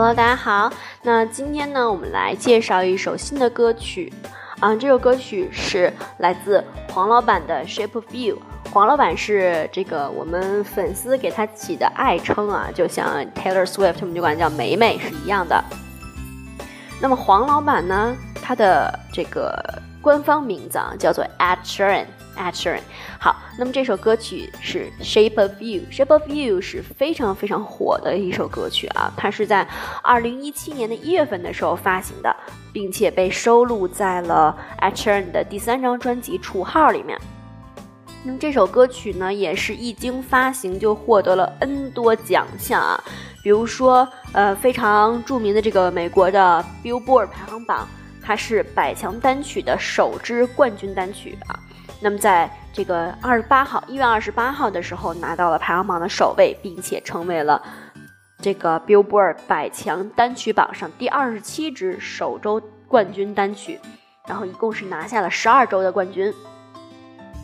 Hello，大家好。那今天呢，我们来介绍一首新的歌曲。啊，这首歌曲是来自黄老板的《Shape of You》。黄老板是这个我们粉丝给他起的爱称啊，就像 Taylor Swift，我们就管叫梅梅是一样的。那么黄老板呢，他的这个官方名字啊叫做 Ed Sheeran。Ed Sheeran。好，那么这首歌曲是《Shape of You》。《Shape of You》是非常非常火的一首歌曲啊，它是在二零一七年的一月份的时候发行的，并且被收录在了 Ed Sheeran 的第三张专辑《楚号》里面。那么这首歌曲呢，也是一经发行就获得了 N 多奖项啊，比如说呃非常著名的这个美国的 Billboard 排行榜，它是百强单曲的首支冠军单曲啊。那么在这个二十八号，一月二十八号的时候拿到了排行榜的首位，并且成为了这个 Billboard 百强单曲榜上第二十七支首周冠军单曲，然后一共是拿下了十二周的冠军。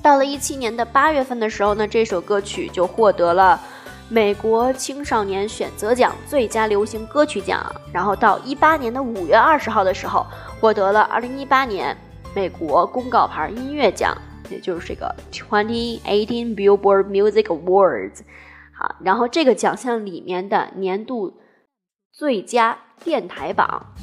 到了一七年的八月份的时候呢，这首歌曲就获得了美国青少年选择奖最佳流行歌曲奖。然后到一八年的五月二十号的时候，获得了二零一八年美国公告牌音乐奖，也就是这个 Twenty Eighteen Billboard Music Awards。好，然后这个奖项里面的年度最佳电台榜。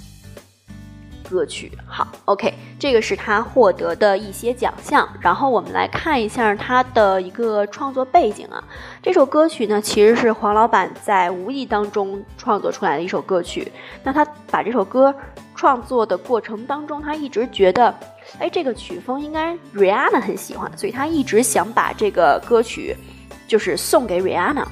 歌曲好，OK，这个是他获得的一些奖项。然后我们来看一下他的一个创作背景啊。这首歌曲呢，其实是黄老板在无意当中创作出来的一首歌曲。那他把这首歌创作的过程当中，他一直觉得，哎，这个曲风应该 Rihanna 很喜欢，所以他一直想把这个歌曲就是送给 Rihanna。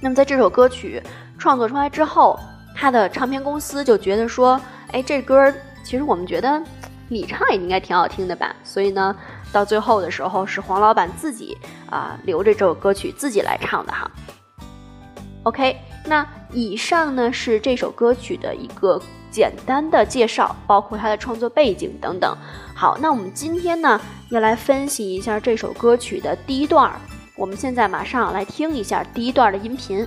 那么在这首歌曲创作出来之后，他的唱片公司就觉得说。哎，这歌其实我们觉得你唱也应该挺好听的吧？所以呢，到最后的时候是黄老板自己啊留着这首歌曲自己来唱的哈。OK，那以上呢是这首歌曲的一个简单的介绍，包括它的创作背景等等。好，那我们今天呢要来分析一下这首歌曲的第一段儿，我们现在马上来听一下第一段的音频。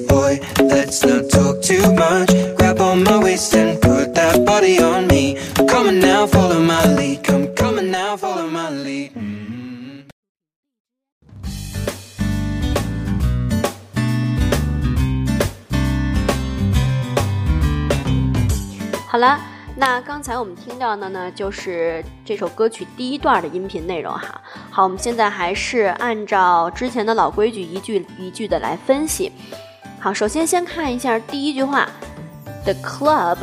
好了。那刚才我们听到的呢，就是这首歌曲第一段的音频内容哈。好，我们现在还是按照之前的老规矩，一句一句的来分析。好，首先先看一下第一句话：The club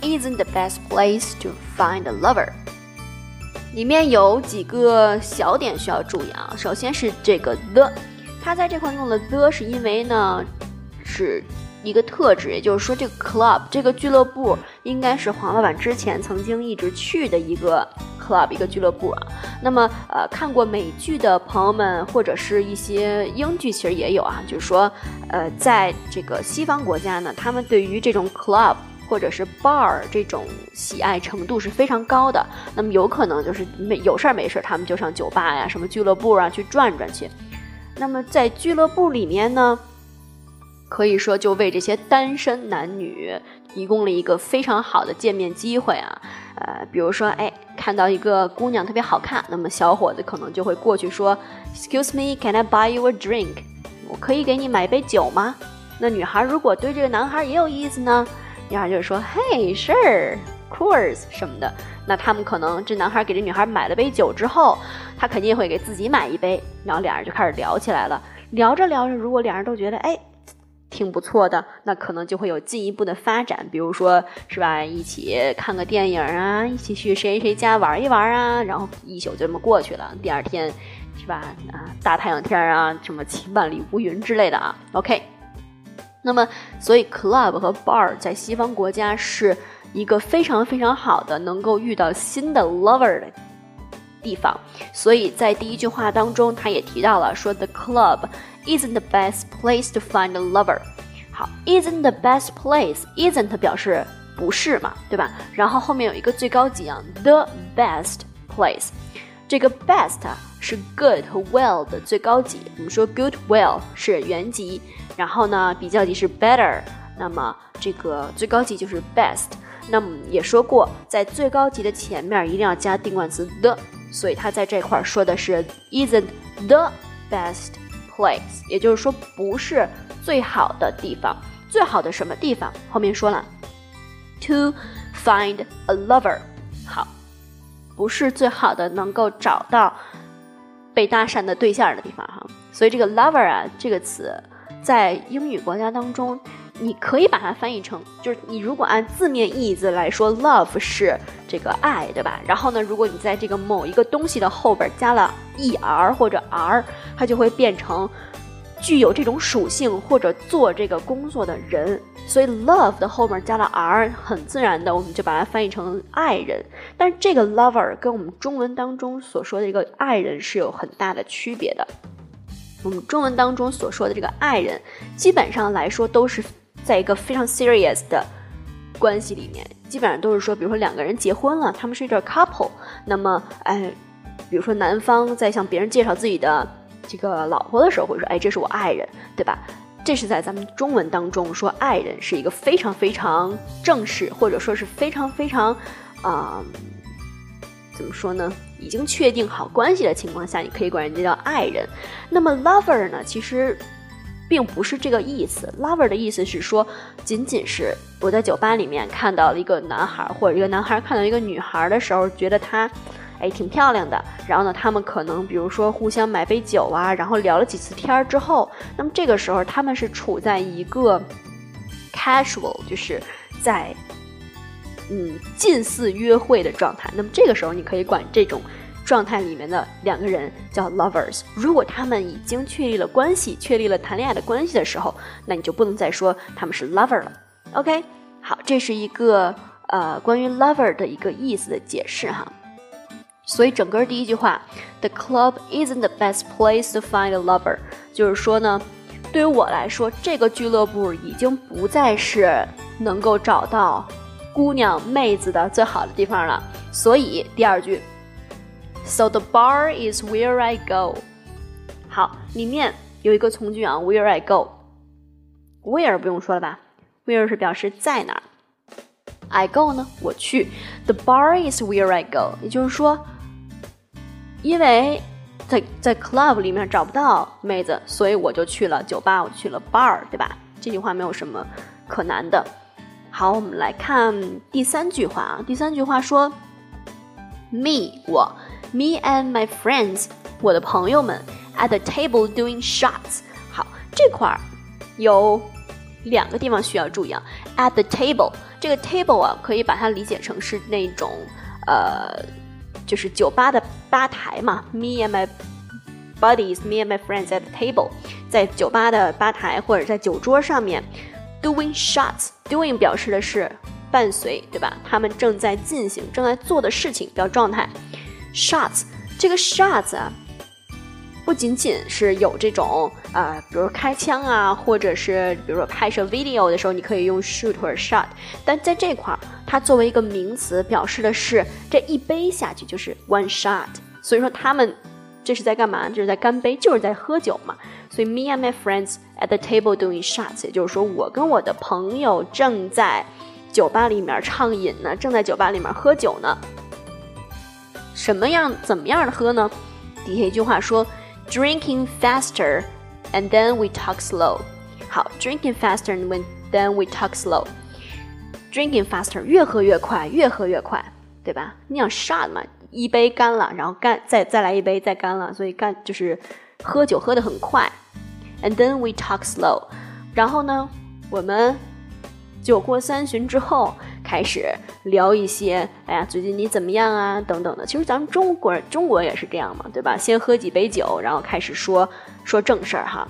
isn't the best place to find a lover。里面有几个小点需要注意啊。首先是这个 the，它在这块用了 the，是因为呢是。一个特质，也就是说，这个 club 这个俱乐部应该是黄老板之前曾经一直去的一个 club 一个俱乐部啊。那么，呃，看过美剧的朋友们，或者是一些英剧，其实也有啊。就是说，呃，在这个西方国家呢，他们对于这种 club 或者是 bar 这种喜爱程度是非常高的。那么，有可能就是没有事儿没事儿，他们就上酒吧呀、什么俱乐部啊去转转去。那么，在俱乐部里面呢？可以说，就为这些单身男女提供了一个非常好的见面机会啊！呃，比如说，哎，看到一个姑娘特别好看，那么小伙子可能就会过去说：“Excuse me, can I buy you a drink？” 我可以给你买杯酒吗？那女孩如果对这个男孩也有意思呢，女孩就说：“Hey, sure, course，什么的。”那他们可能这男孩给这女孩买了杯酒之后，他肯定会给自己买一杯，然后俩人就开始聊起来了。聊着聊着，如果两人都觉得，哎。挺不错的，那可能就会有进一步的发展，比如说是吧，一起看个电影啊，一起去谁谁家玩一玩啊，然后一宿就这么过去了。第二天是吧，啊，大太阳天啊，什么晴万里无云之类的啊。OK，那么所以 club 和 bar 在西方国家是一个非常非常好的能够遇到新的 lover 的地方。所以在第一句话当中，他也提到了说 the club。Isn't the best place to find a lover？好，isn't the best place？isn't 表示不是嘛，对吧？然后后面有一个最高级啊，the best place。这个 best 啊是 good 和 well 的最高级。我们说 good well 是原级，然后呢比较级是 better，那么这个最高级就是 best。那么也说过，在最高级的前面一定要加定冠词 the，所以它在这块说的是 isn't the best。place，也就是说不是最好的地方，最好的什么地方？后面说了，to find a lover，好，不是最好的能够找到被搭讪的对象的地方哈。所以这个 lover 啊这个词，在英语国家当中。你可以把它翻译成，就是你如果按字面意思来说，love 是这个爱，对吧？然后呢，如果你在这个某一个东西的后边加了 er 或者 r，它就会变成具有这种属性或者做这个工作的人。所以 love 的后面加了 r，很自然的我们就把它翻译成爱人。但是这个 lover 跟我们中文当中所说的一个爱人是有很大的区别的。我们中文当中所说的这个爱人，基本上来说都是。在一个非常 serious 的关系里面，基本上都是说，比如说两个人结婚了，他们是一对 couple，那么，哎，比如说男方在向别人介绍自己的这个老婆的时候，会说，哎，这是我爱人，对吧？这是在咱们中文当中说爱人是一个非常非常正式，或者说是非常非常，啊，怎么说呢？已经确定好关系的情况下，你可以管人家叫爱人。那么 lover 呢？其实。并不是这个意思，lover 的意思是说，仅仅是我在酒吧里面看到了一个男孩，或者一个男孩看到一个女孩的时候，觉得她，哎，挺漂亮的。然后呢，他们可能比如说互相买杯酒啊，然后聊了几次天儿之后，那么这个时候他们是处在一个 casual，就是在嗯近似约会的状态。那么这个时候你可以管这种。状态里面的两个人叫 lovers。如果他们已经确立了关系，确立了谈恋爱的关系的时候，那你就不能再说他们是 lover 了。OK，好，这是一个呃关于 lover 的一个意思的解释哈。所以整个第一句话，The club isn't the best place to find a lover，就是说呢，对于我来说，这个俱乐部已经不再是能够找到姑娘妹子的最好的地方了。所以第二句。So the bar is where I go。好，里面有一个从句啊，where I go。where 不用说了吧？where 是表示在哪儿。I go 呢，我去。The bar is where I go。也就是说，因为在在 club 里面找不到妹子，所以我就去了酒吧，我去了 bar，对吧？这句话没有什么可难的。好，我们来看第三句话啊。第三句话说，me 我。Me and my friends，我的朋友们，at the table doing shots。好，这块儿有两个地方需要注意啊。At the table，这个 table 啊，可以把它理解成是那种呃，就是酒吧的吧台嘛。Me and my buddies，me and my friends at the table，在酒吧的吧台或者在酒桌上面 doing shots。Doing 表示的是伴随，对吧？他们正在进行、正在做的事情，表状态。Shots，这个 shots 啊，不仅仅是有这种啊，比如开枪啊，或者是比如说拍摄 video 的时候，你可以用 shoot 或者 shot。但在这块儿，它作为一个名词，表示的是这一杯下去就是 one shot。所以说他们这是在干嘛？就是在干杯，就是在喝酒嘛。所以 me and my friends at the table doing shots，也就是说我跟我的朋友正在酒吧里面畅饮呢，正在酒吧里面喝酒呢。什么样怎么样的喝呢？底下一句话说，drinking faster and then we talk slow。好，drinking faster and then we talk slow。drinking faster，越喝越快，越喝越快，对吧？你想 shot 嘛，一杯干了，然后干再再来一杯，再干了，所以干就是喝酒喝得很快。And then we talk slow。然后呢，我们酒过三巡之后，开始聊一些，哎呀，最近你怎么样啊？等等的。其实咱们中国人，中国也是这样嘛，对吧？先喝几杯酒，然后开始说说正事儿哈。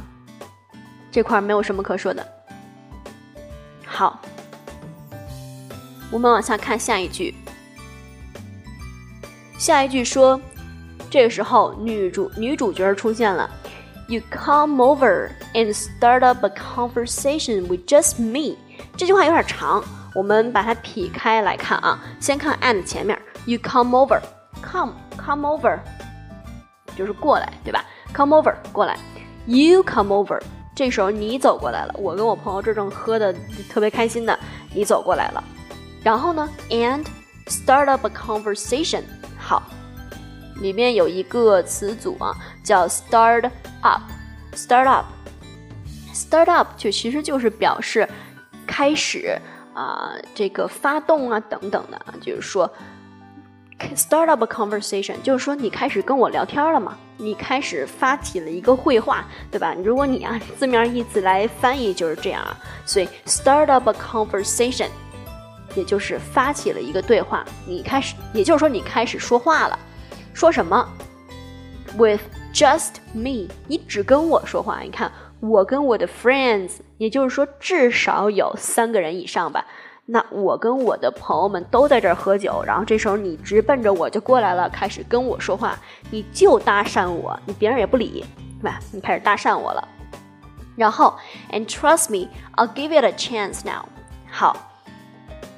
这块没有什么可说的。好，我们往下看下一句。下一句说，这个时候女主女主角出现了。You come over and start up a conversation with just me。这句话有点长，我们把它劈开来看啊。先看 and 前面，You come over，come come over，就是过来，对吧？Come over 过来，You come over。这时候你走过来了，我跟我朋友这正喝的特别开心的，你走过来了。然后呢，and start up a conversation。好，里面有一个词组啊，叫 start up。start up，start up 就其实就是表示开始啊，这个发动啊等等的，就是说 start up a conversation，就是说你开始跟我聊天了嘛，你开始发起了一个会话，对吧？如果你啊字面意思来翻译就是这样啊，所以 start up a conversation。也就是发起了一个对话，你开始，也就是说你开始说话了，说什么？With just me，你只跟我说话。你看，我跟我的 friends，也就是说至少有三个人以上吧。那我跟我的朋友们都在这儿喝酒，然后这时候你直奔着我就过来了，开始跟我说话，你就搭讪我，你别人也不理，对吧？你开始搭讪我了。然后，and trust me，I'll give it a chance now。好。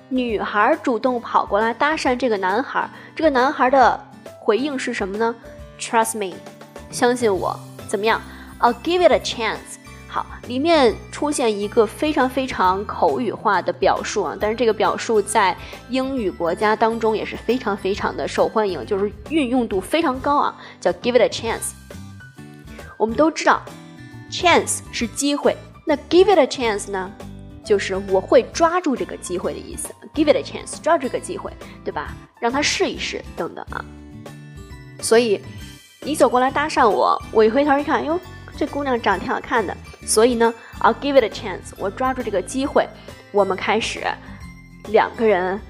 女孩主动跑过来搭讪这个男孩，这个男孩的回应是什么呢？Trust me，相信我，怎么样？I'll give it a chance。好，里面出现一个非常非常口语化的表述啊，但是这个表述在英语国家当中也是非常非常的受欢迎，就是运用度非常高啊，叫 give it a chance。我们都知道，chance 是机会，那 give it a chance 呢？就是我会抓住这个机会的意思，give it a chance，抓住这个机会，对吧？让他试一试，等等啊。所以你走过来搭讪我，我一回头一看，哟，这姑娘长得挺好看的。所以呢，I'll give it a chance，我抓住这个机会，我们开始两个人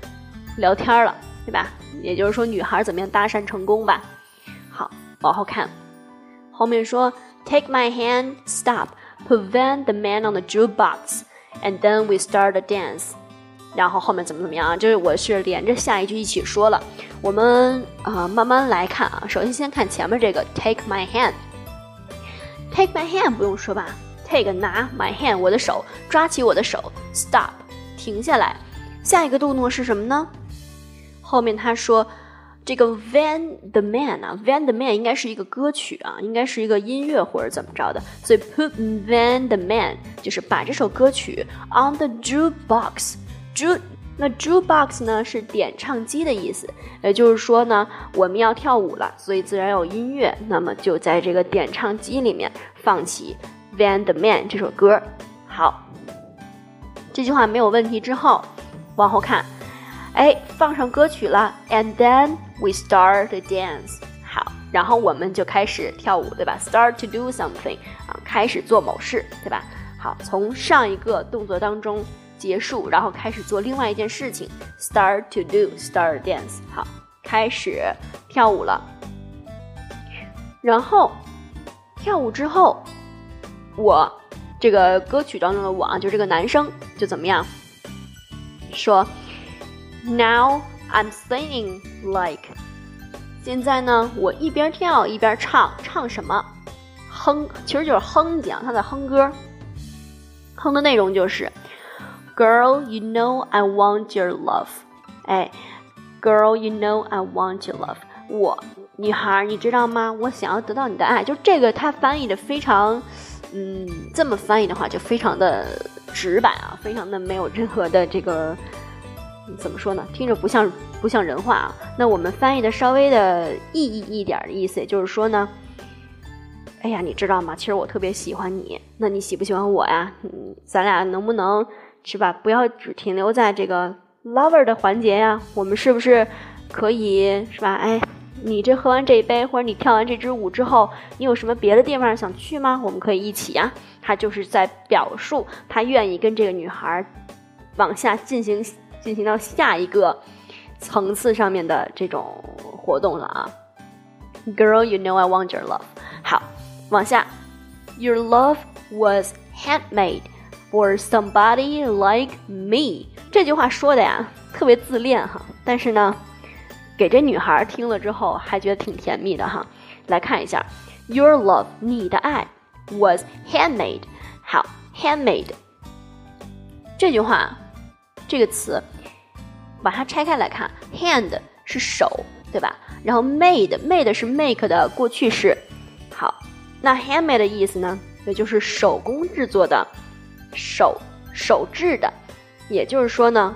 聊天了，对吧？也就是说，女孩怎么样搭讪成功吧？好，往后看，后面说，Take my hand, stop, prevent the man on the jukebox。And then we start a dance，然后后面怎么怎么样啊？就是我是连着下一句一起说了。我们啊慢慢来看啊。首先先看前面这个 Take my hand Take my hand 不用说吧？Take 拿 my hand 我的手，抓起我的手，Stop 停下来。下一个动作是什么呢？后面他说。这个 Van the Man 啊，Van the Man 应该是一个歌曲啊，应该是一个音乐或者怎么着的，所以 put Van the Man 就是把这首歌曲 on the jukebox。ju 那 jukebox 呢是点唱机的意思，也就是说呢，我们要跳舞了，所以自然有音乐，那么就在这个点唱机里面放起 Van the Man 这首歌。好，这句话没有问题之后，往后看。哎，放上歌曲了，and then we start the dance。好，然后我们就开始跳舞，对吧？Start to do something，啊，开始做某事，对吧？好，从上一个动作当中结束，然后开始做另外一件事情，start to do，start dance。好，开始跳舞了。然后跳舞之后，我这个歌曲当中的我啊，就这个男生就怎么样说？Now I'm singing like，现在呢，我一边跳一边唱，唱什么？哼，其实就是哼讲，他在哼歌。哼的内容就是，Girl, you know I want your love。哎，Girl, you know I want your love。我，女孩，你知道吗？我想要得到你的爱。就这个，他翻译的非常，嗯，这么翻译的话就非常的直白啊，非常的没有任何的这个。怎么说呢？听着不像不像人话啊。那我们翻译的稍微的意义一点的意思，也就是说呢，哎呀，你知道吗？其实我特别喜欢你。那你喜不喜欢我呀？咱俩能不能是吧？不要只停留在这个 lover 的环节呀。我们是不是可以是吧？哎，你这喝完这一杯，或者你跳完这支舞之后，你有什么别的地方想去吗？我们可以一起呀。他就是在表述他愿意跟这个女孩往下进行进行到下一个层次上面的这种活动了啊。Girl, you know I want your love。好，往下，Your love was handmade for somebody like me。这句话说的呀，特别自恋哈，但是呢。给这女孩听了之后，还觉得挺甜蜜的哈。来看一下，Your love，你的爱，was handmade。好，handmade 这句话，这个词，把它拆开来看，hand 是手，对吧？然后 made，made 是 make 的过去式。好，那 handmade 的意思呢，也就是手工制作的，手手制的。也就是说呢。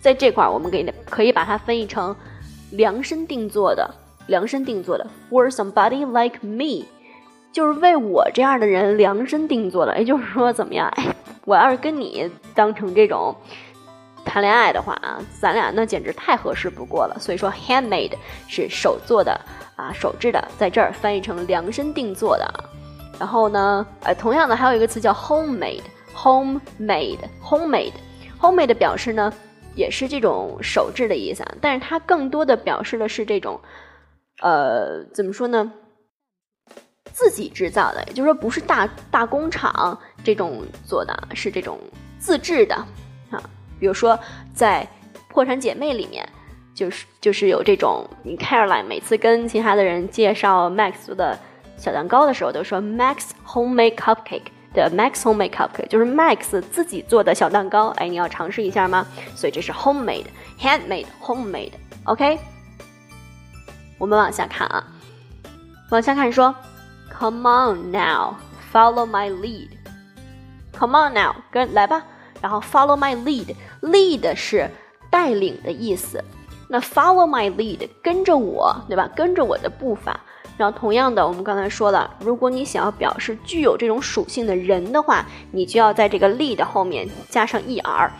在这块儿，我们给可以把它分译成量身定做的，量身定做的，for somebody like me，就是为我这样的人量身定做的。也就是说，怎么样？哎，我要是跟你当成这种谈恋爱的话啊，咱俩那简直太合适不过了。所以说，handmade 是手做的啊，手制的，在这儿翻译成量身定做的。啊然后呢，呃，同样的还有一个词叫 homemade，homemade，homemade，homemade 表示呢。也是这种手制的意思，啊，但是它更多的表示的是这种，呃，怎么说呢？自己制造的，也就是说不是大大工厂这种做的，是这种自制的啊。比如说在《破产姐妹》里面，就是就是有这种，你 Caroline 每次跟其他的人介绍 Max 的小蛋糕的时候，都说 Max homemade cupcake。的 Max homemade cupcake 就是 Max 自己做的小蛋糕，哎，你要尝试一下吗？所以这是 homemade、handmade、homemade，OK？我们往下看啊，往下看说，Come on now, follow my lead. Come on now，跟来吧，然后 follow my lead，lead 是带领的意思，那 follow my lead 跟着我，对吧？跟着我的步伐。然后，同样的，我们刚才说了，如果你想要表示具有这种属性的人的话，你就要在这个 lead 后面加上 er，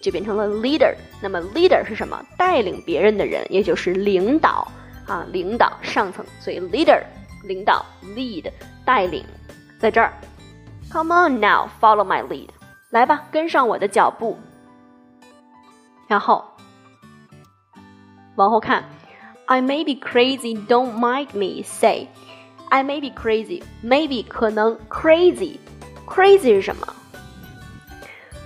就变成了 leader。那么 leader 是什么？带领别人的人，也就是领导啊，领导上层。所以 leader 领导 lead 带领，在这儿。Come on now, follow my lead，来吧，跟上我的脚步。然后往后看。I may be crazy, don't mind me. Say, I may be crazy. Maybe 可能 crazy, crazy 是什么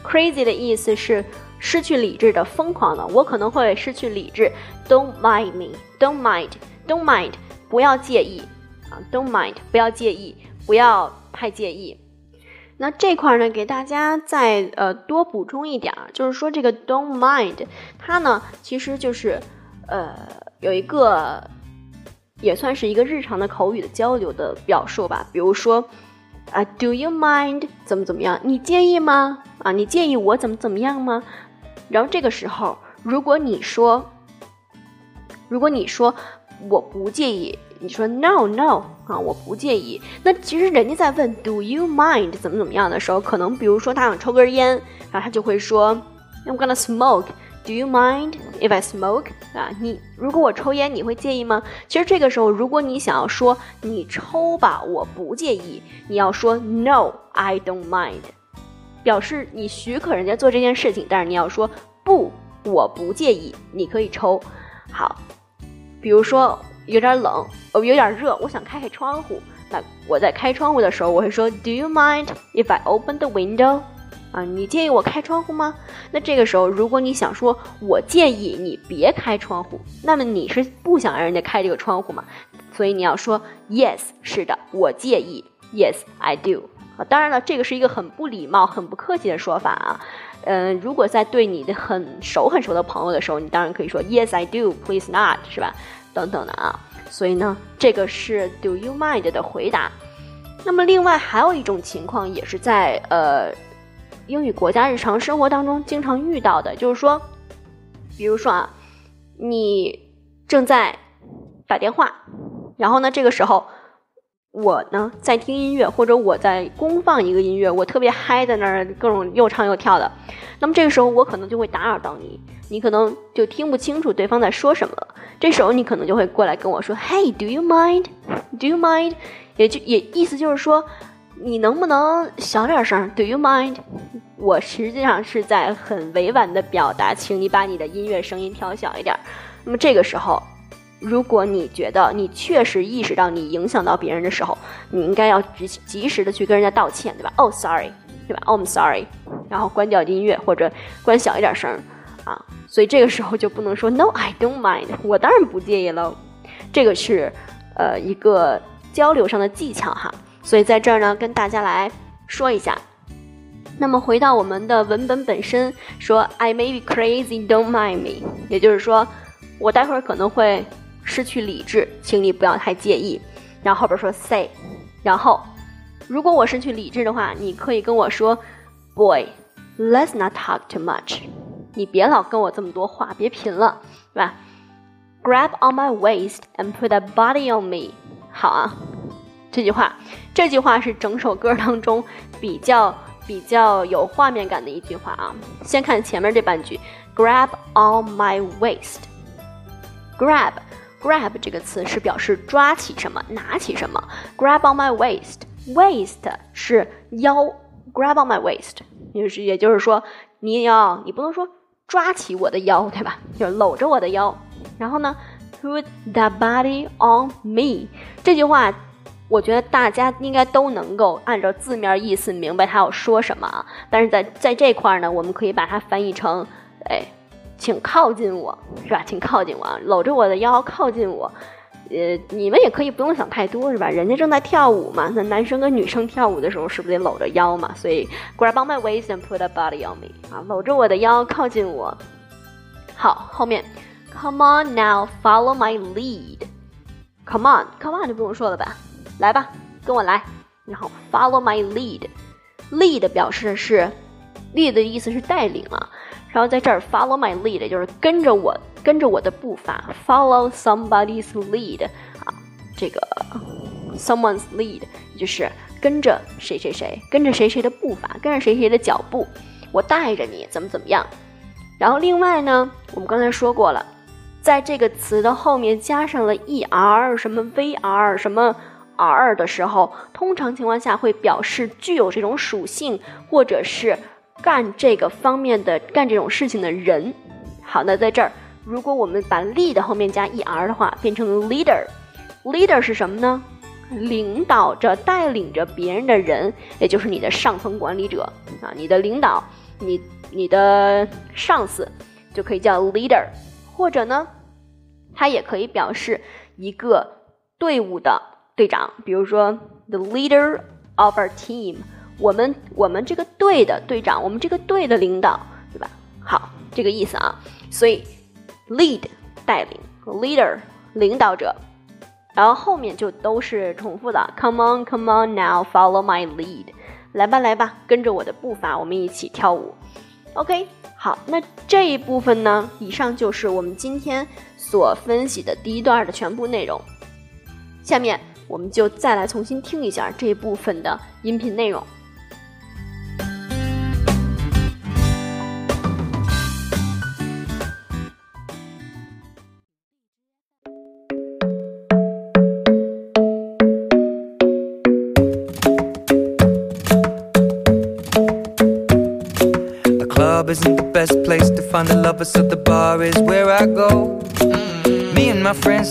？Crazy 的意思是失去理智的、疯狂的。我可能会失去理智。Don't mind me. Don't mind. Don't mind. 不要介意啊。Don't mind. 不要介意，不要太介意。那这块呢，给大家再呃多补充一点，就是说这个 don't mind，它呢其实就是呃。有一个也算是一个日常的口语的交流的表述吧，比如说啊，Do you mind 怎么怎么样？你介意吗？啊，你介意我怎么怎么样吗？然后这个时候，如果你说，如果你说我不介意，你说 No No 啊，我不介意。那其实人家在问 Do you mind 怎么怎么样的时候，可能比如说他想抽根烟，然后他就会说 I'm gonna smoke。Do you mind if I smoke？啊，你如果我抽烟，你会介意吗？其实这个时候，如果你想要说你抽吧，我不介意，你要说 No, I don't mind，表示你许可人家做这件事情。但是你要说不，我不介意，你可以抽。好，比如说有点冷，哦，有点热，我想开开窗户。那我在开窗户的时候，我会说 Do you mind if I open the window？啊，你介意我开窗户吗？那这个时候，如果你想说我介意你别开窗户，那么你是不想让人家开这个窗户吗？所以你要说 Yes，是的，我介意。Yes，I do。啊，当然了，这个是一个很不礼貌、很不客气的说法啊。嗯，如果在对你的很熟很熟的朋友的时候，你当然可以说 Yes，I do，Please not，是吧？等等的啊。所以呢，这个是 Do you mind 的回答。那么另外还有一种情况，也是在呃。英语国家日常生活当中经常遇到的，就是说，比如说啊，你正在打电话，然后呢，这个时候我呢在听音乐，或者我在公放一个音乐，我特别嗨，在那儿各种又唱又跳的，那么这个时候我可能就会打扰到你，你可能就听不清楚对方在说什么了。这时候你可能就会过来跟我说：“Hey，do you mind？Do you mind？” 也就也意思就是说，你能不能小点声？Do you mind？我实际上是在很委婉的表达，请你把你的音乐声音调小一点。那么这个时候。如果你觉得你确实意识到你影响到别人的时候，你应该要及及时的去跟人家道歉，对吧？Oh sorry，对吧？Oh I'm sorry，然后关掉音乐或者关小一点声啊。所以这个时候就不能说 No I don't mind，我当然不介意喽。这个是呃一个交流上的技巧哈。所以在这儿呢跟大家来说一下。那么回到我们的文本本身，说 I may be crazy，don't mind me，也就是说我待会儿可能会。失去理智，请你不要太介意。然后后边说 say，然后如果我失去理智的话，你可以跟我说 boy，let's not talk too much。你别老跟我这么多话，别贫了，是吧？Grab on my waist and put a body on me。好啊，这句话，这句话是整首歌当中比较比较有画面感的一句话啊。先看前面这半句，Grab on my waist，grab。Grab 这个词是表示抓起什么、拿起什么。Grab on my waist，waist 是腰。Grab on my waist，就是也就是说，你要你不能说抓起我的腰，对吧？就是搂着我的腰。然后呢，Put the body on me。这句话，我觉得大家应该都能够按照字面意思明白他要说什么。但是在在这块呢，我们可以把它翻译成，哎。请靠近我，是吧？请靠近我，搂着我的腰，靠近我。呃，你们也可以不用想太多，是吧？人家正在跳舞嘛，那男生跟女生跳舞的时候，是不是得搂着腰嘛？所以，grab on my waist and put a body on me，啊，搂着我的腰，靠近我。好，后面，come on now, follow my lead。come on，come on 就不用说了吧？来吧，跟我来。然后，follow my lead。lead 表示的是，lead 的意思是带领啊。然后在这儿，follow my lead 就是跟着我，跟着我的步伐，follow somebody's lead 啊，这个 someone's lead 就是跟着谁谁谁，跟着谁谁的步伐，跟着谁谁的脚步，我带着你怎么怎么样。然后另外呢，我们刚才说过了，在这个词的后面加上了 er 什么 vr 什么 r 的时候，通常情况下会表示具有这种属性，或者是。干这个方面的干这种事情的人，好，那在这儿，如果我们把 lead 后面加 er 的话，变成 leader，leader 是什么呢？领导着、带领着别人的人，也就是你的上层管理者啊，你的领导，你你的上司就可以叫 leader，或者呢，它也可以表示一个队伍的队长，比如说 the leader of our team。我们我们这个队的队长，我们这个队的领导，对吧？好，这个意思啊。所以，lead 带领，leader 领导者，然后后面就都是重复的。Come on, come on now, follow my lead。来吧，来吧，跟着我的步伐，我们一起跳舞。OK，好，那这一部分呢，以上就是我们今天所分析的第一段的全部内容。下面我们就再来重新听一下这部分的音频内容。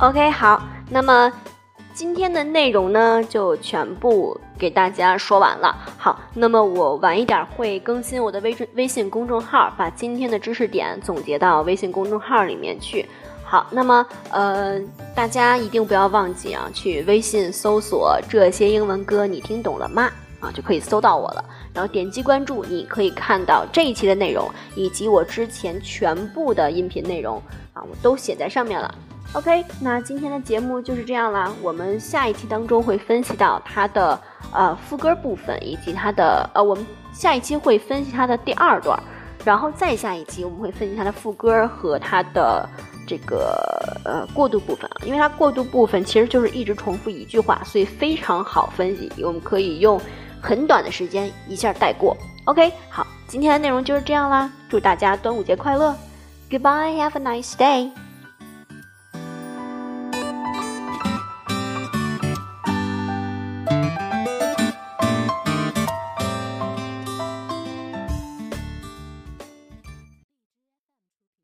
OK，好，那么今天的内容呢，就全部给大家说完了。好，那么我晚一点会更新我的微微信公众号，把今天的知识点总结到微信公众号里面去。好，那么呃，大家一定不要忘记啊，去微信搜索这些英文歌，你听懂了吗？啊，就可以搜到我了。然后点击关注，你可以看到这一期的内容，以及我之前全部的音频内容啊，我都写在上面了。OK，那今天的节目就是这样啦。我们下一期当中会分析到它的呃副歌部分，以及它的呃，我们下一期会分析它的第二段，然后再下一期我们会分析它的副歌和它的这个呃过渡部分啊。因为它过渡部分其实就是一直重复一句话，所以非常好分析，我们可以用很短的时间一下带过。OK，好，今天的内容就是这样啦。祝大家端午节快乐，Goodbye，Have a nice day。